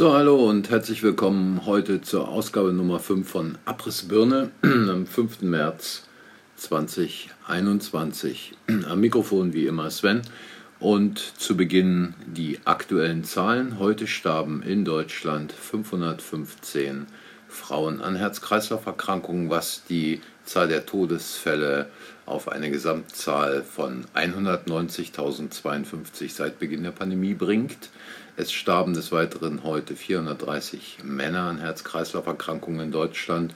So, hallo und herzlich willkommen heute zur Ausgabe Nummer 5 von Abrissbirne am 5. März 2021. Am Mikrofon wie immer Sven und zu Beginn die aktuellen Zahlen. Heute starben in Deutschland 515 Frauen an Herz-Kreislauf-Erkrankungen, was die Zahl der Todesfälle auf eine Gesamtzahl von 190.052 seit Beginn der Pandemie bringt. Es starben des Weiteren heute 430 Männer an Herz-Kreislauf-Erkrankungen in Deutschland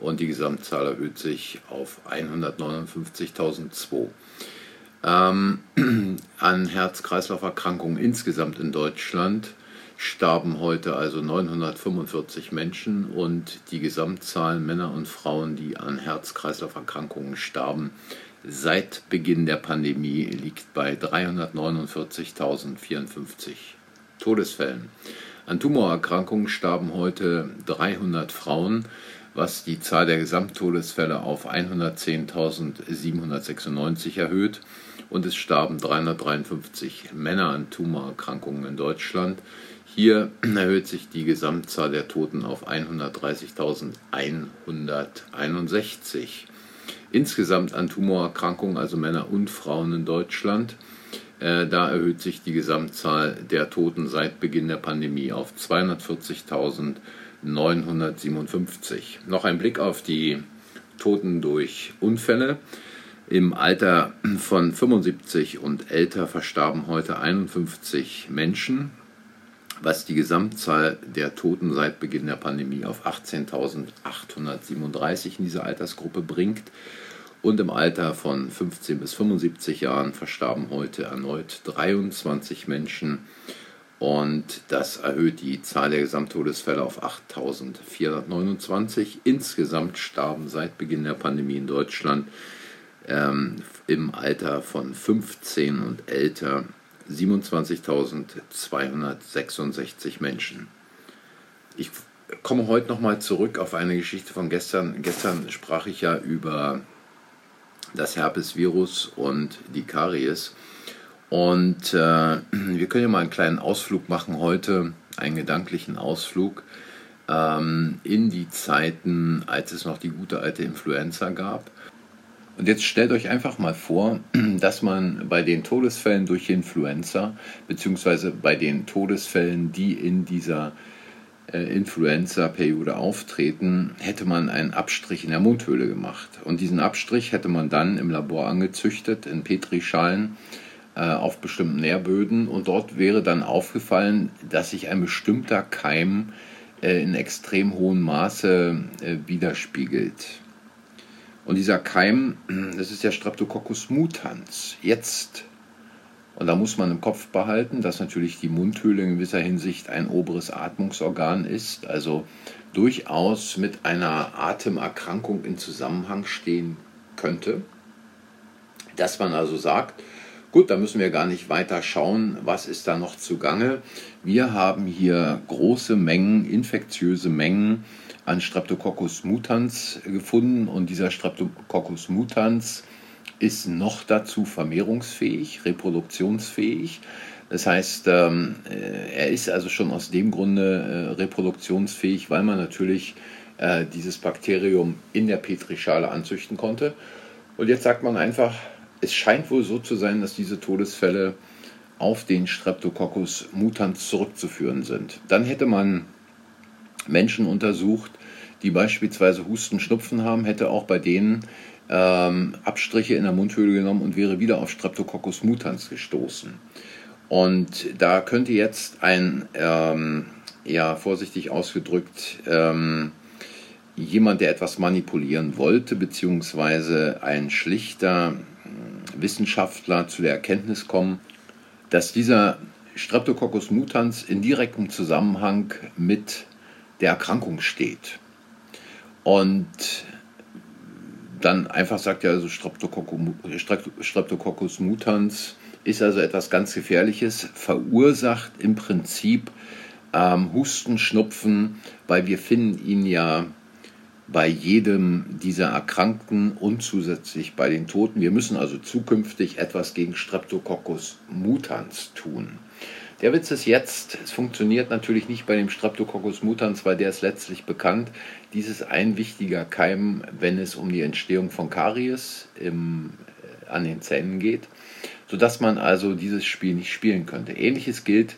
und die Gesamtzahl erhöht sich auf 159.002. Ähm, an Herz-Kreislauf-Erkrankungen insgesamt in Deutschland starben heute also 945 Menschen und die Gesamtzahl Männer und Frauen, die an Herz-Kreislauf-Erkrankungen starben, seit Beginn der Pandemie liegt bei 349.054. Todesfällen. An Tumorerkrankungen starben heute 300 Frauen, was die Zahl der Gesamttodesfälle auf 110.796 erhöht. Und es starben 353 Männer an Tumorerkrankungen in Deutschland. Hier erhöht sich die Gesamtzahl der Toten auf 130.161. Insgesamt an Tumorerkrankungen, also Männer und Frauen in Deutschland, äh, da erhöht sich die Gesamtzahl der Toten seit Beginn der Pandemie auf 240.957. Noch ein Blick auf die Toten durch Unfälle. Im Alter von 75 und älter verstarben heute 51 Menschen, was die Gesamtzahl der Toten seit Beginn der Pandemie auf 18.837 in dieser Altersgruppe bringt. Und im Alter von 15 bis 75 Jahren verstarben heute erneut 23 Menschen. Und das erhöht die Zahl der Gesamttodesfälle auf 8.429. Insgesamt starben seit Beginn der Pandemie in Deutschland ähm, im Alter von 15 und älter 27.266 Menschen. Ich komme heute nochmal zurück auf eine Geschichte von gestern. Gestern sprach ich ja über das Herpesvirus und die Karies. Und äh, wir können ja mal einen kleinen Ausflug machen heute, einen gedanklichen Ausflug ähm, in die Zeiten, als es noch die gute alte Influenza gab. Und jetzt stellt euch einfach mal vor, dass man bei den Todesfällen durch Influenza, beziehungsweise bei den Todesfällen, die in dieser äh, Influenza-Periode auftreten, hätte man einen Abstrich in der Mundhöhle gemacht. Und diesen Abstrich hätte man dann im Labor angezüchtet, in Petrischalen, äh, auf bestimmten Nährböden. Und dort wäre dann aufgefallen, dass sich ein bestimmter Keim äh, in extrem hohem Maße widerspiegelt. Und dieser Keim, das ist der Streptococcus mutans. Jetzt und da muss man im Kopf behalten, dass natürlich die Mundhöhle in gewisser Hinsicht ein oberes Atmungsorgan ist, also durchaus mit einer Atemerkrankung in Zusammenhang stehen könnte. Dass man also sagt, gut, da müssen wir gar nicht weiter schauen, was ist da noch zugange. Wir haben hier große Mengen, infektiöse Mengen an Streptococcus mutans gefunden und dieser Streptococcus mutans ist noch dazu vermehrungsfähig, reproduktionsfähig. Das heißt, ähm, äh, er ist also schon aus dem Grunde äh, reproduktionsfähig, weil man natürlich äh, dieses Bakterium in der Petrischale anzüchten konnte. Und jetzt sagt man einfach, es scheint wohl so zu sein, dass diese Todesfälle auf den Streptococcus mutans zurückzuführen sind. Dann hätte man Menschen untersucht, die beispielsweise Husten, Schnupfen haben, hätte auch bei denen ähm, Abstriche in der Mundhöhle genommen und wäre wieder auf Streptococcus mutans gestoßen. Und da könnte jetzt ein, ähm, ja, vorsichtig ausgedrückt, ähm, jemand, der etwas manipulieren wollte, beziehungsweise ein schlichter äh, Wissenschaftler zu der Erkenntnis kommen, dass dieser Streptococcus mutans in direktem Zusammenhang mit der Erkrankung steht. Und dann einfach sagt ja, also Streptococcus mutans ist also etwas ganz Gefährliches, verursacht im Prinzip ähm, Husten, Schnupfen, weil wir finden ihn ja bei jedem dieser Erkrankten und zusätzlich bei den Toten. Wir müssen also zukünftig etwas gegen Streptococcus mutans tun. Der Witz ist jetzt, es funktioniert natürlich nicht bei dem Streptococcus mutans, weil der ist letztlich bekannt. Dies ist ein wichtiger Keim, wenn es um die Entstehung von Karies im, äh, an den Zähnen geht, sodass man also dieses Spiel nicht spielen könnte. Ähnliches gilt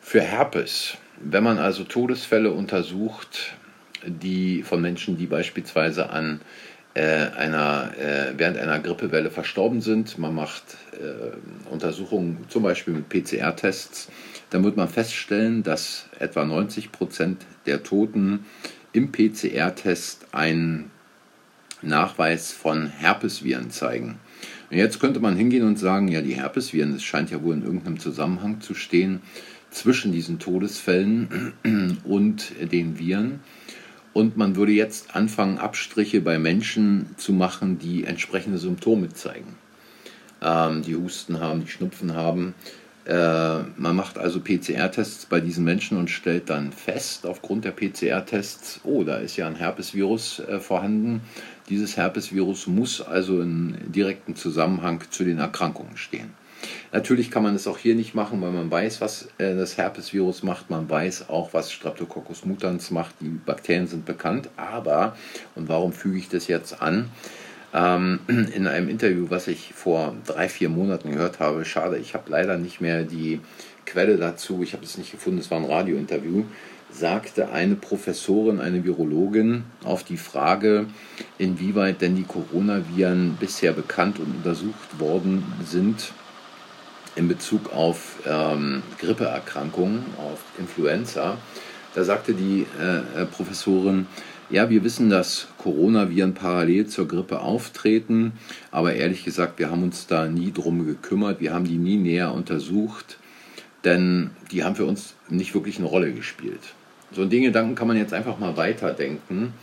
für Herpes. Wenn man also Todesfälle untersucht, die von Menschen, die beispielsweise an einer, äh, während einer Grippewelle verstorben sind. Man macht äh, Untersuchungen zum Beispiel mit PCR-Tests. Dann wird man feststellen, dass etwa 90 Prozent der Toten im PCR-Test einen Nachweis von Herpesviren zeigen. Und jetzt könnte man hingehen und sagen, ja, die Herpesviren, es scheint ja wohl in irgendeinem Zusammenhang zu stehen zwischen diesen Todesfällen und den Viren. Und man würde jetzt anfangen, Abstriche bei Menschen zu machen, die entsprechende Symptome zeigen. Ähm, die Husten haben, die Schnupfen haben. Äh, man macht also PCR-Tests bei diesen Menschen und stellt dann fest, aufgrund der PCR-Tests, oh, da ist ja ein Herpesvirus äh, vorhanden. Dieses Herpesvirus muss also in direktem Zusammenhang zu den Erkrankungen stehen. Natürlich kann man es auch hier nicht machen, weil man weiß, was äh, das Herpesvirus macht. Man weiß auch, was Streptococcus mutans macht. Die Bakterien sind bekannt. Aber, und warum füge ich das jetzt an? Ähm, in einem Interview, was ich vor drei, vier Monaten gehört habe, schade, ich habe leider nicht mehr die Quelle dazu, ich habe es nicht gefunden, es war ein Radiointerview, sagte eine Professorin, eine Virologin auf die Frage, inwieweit denn die Coronaviren bisher bekannt und untersucht worden sind, in Bezug auf ähm, Grippeerkrankungen, auf Influenza. Da sagte die äh, äh, Professorin, ja, wir wissen, dass Coronaviren parallel zur Grippe auftreten, aber ehrlich gesagt, wir haben uns da nie drum gekümmert, wir haben die nie näher untersucht, denn die haben für uns nicht wirklich eine Rolle gespielt. So den Gedanken kann man jetzt einfach mal weiterdenken,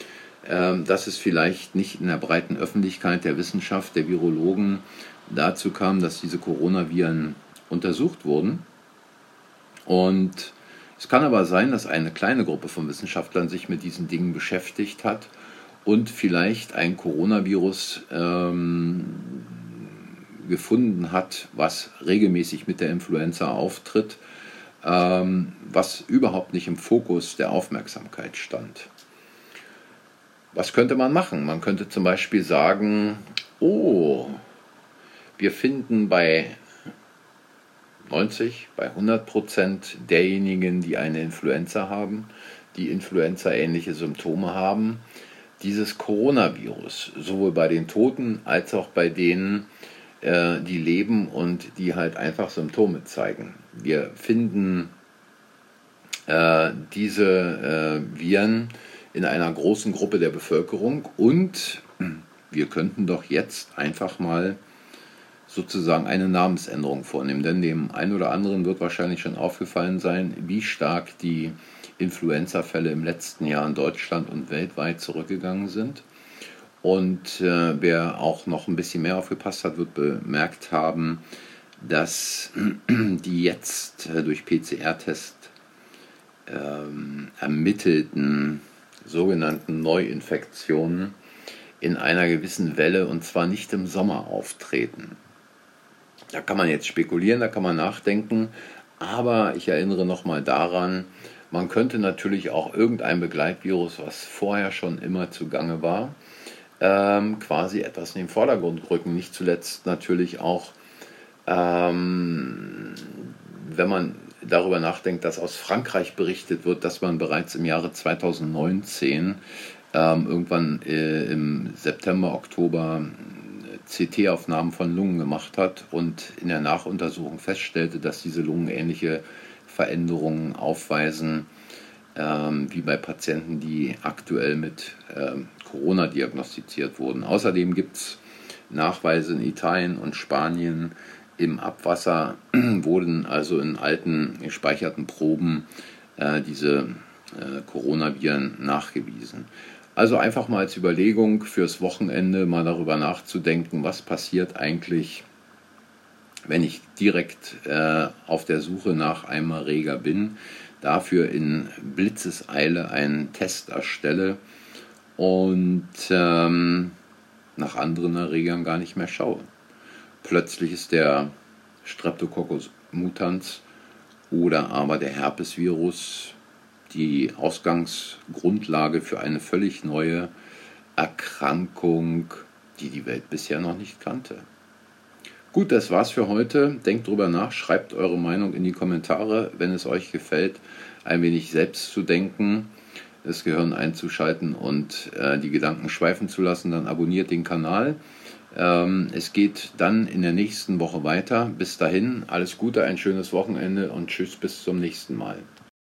äh, dass es vielleicht nicht in der breiten Öffentlichkeit der Wissenschaft, der Virologen dazu kam, dass diese Coronaviren untersucht wurden. Und es kann aber sein, dass eine kleine Gruppe von Wissenschaftlern sich mit diesen Dingen beschäftigt hat und vielleicht ein Coronavirus ähm, gefunden hat, was regelmäßig mit der Influenza auftritt, ähm, was überhaupt nicht im Fokus der Aufmerksamkeit stand. Was könnte man machen? Man könnte zum Beispiel sagen, oh, wir finden bei 90, bei 100 Prozent derjenigen, die eine Influenza haben, die Influenza-ähnliche Symptome haben, dieses Coronavirus, sowohl bei den Toten als auch bei denen, äh, die leben und die halt einfach Symptome zeigen. Wir finden äh, diese äh, Viren in einer großen Gruppe der Bevölkerung und wir könnten doch jetzt einfach mal sozusagen eine Namensänderung vornehmen. Denn dem einen oder anderen wird wahrscheinlich schon aufgefallen sein, wie stark die Influenza-Fälle im letzten Jahr in Deutschland und weltweit zurückgegangen sind. Und äh, wer auch noch ein bisschen mehr aufgepasst hat, wird bemerkt haben, dass die jetzt äh, durch PCR-Test ähm, ermittelten sogenannten Neuinfektionen in einer gewissen Welle und zwar nicht im Sommer auftreten. Da kann man jetzt spekulieren, da kann man nachdenken, aber ich erinnere nochmal daran, man könnte natürlich auch irgendein Begleitvirus, was vorher schon immer zugange war, ähm, quasi etwas in den Vordergrund rücken. Nicht zuletzt natürlich auch, ähm, wenn man darüber nachdenkt, dass aus Frankreich berichtet wird, dass man bereits im Jahre 2019 ähm, irgendwann äh, im September, Oktober CT-Aufnahmen von Lungen gemacht hat und in der Nachuntersuchung feststellte, dass diese Lungen ähnliche Veränderungen aufweisen ähm, wie bei Patienten, die aktuell mit ähm, Corona diagnostiziert wurden. Außerdem gibt es Nachweise in Italien und Spanien im Abwasser, wurden also in alten gespeicherten Proben äh, diese äh, Coronaviren nachgewiesen. Also einfach mal als Überlegung fürs Wochenende mal darüber nachzudenken, was passiert eigentlich, wenn ich direkt äh, auf der Suche nach einem Erreger bin, dafür in Blitzeseile einen Test erstelle und ähm, nach anderen Erregern gar nicht mehr schaue. Plötzlich ist der Streptococcus mutans oder aber der Herpesvirus die Ausgangsgrundlage für eine völlig neue Erkrankung, die die Welt bisher noch nicht kannte. Gut, das war's für heute. Denkt drüber nach, schreibt eure Meinung in die Kommentare, wenn es euch gefällt, ein wenig selbst zu denken, das Gehirn einzuschalten und äh, die Gedanken schweifen zu lassen, dann abonniert den Kanal. Ähm, es geht dann in der nächsten Woche weiter. Bis dahin, alles Gute, ein schönes Wochenende und tschüss bis zum nächsten Mal.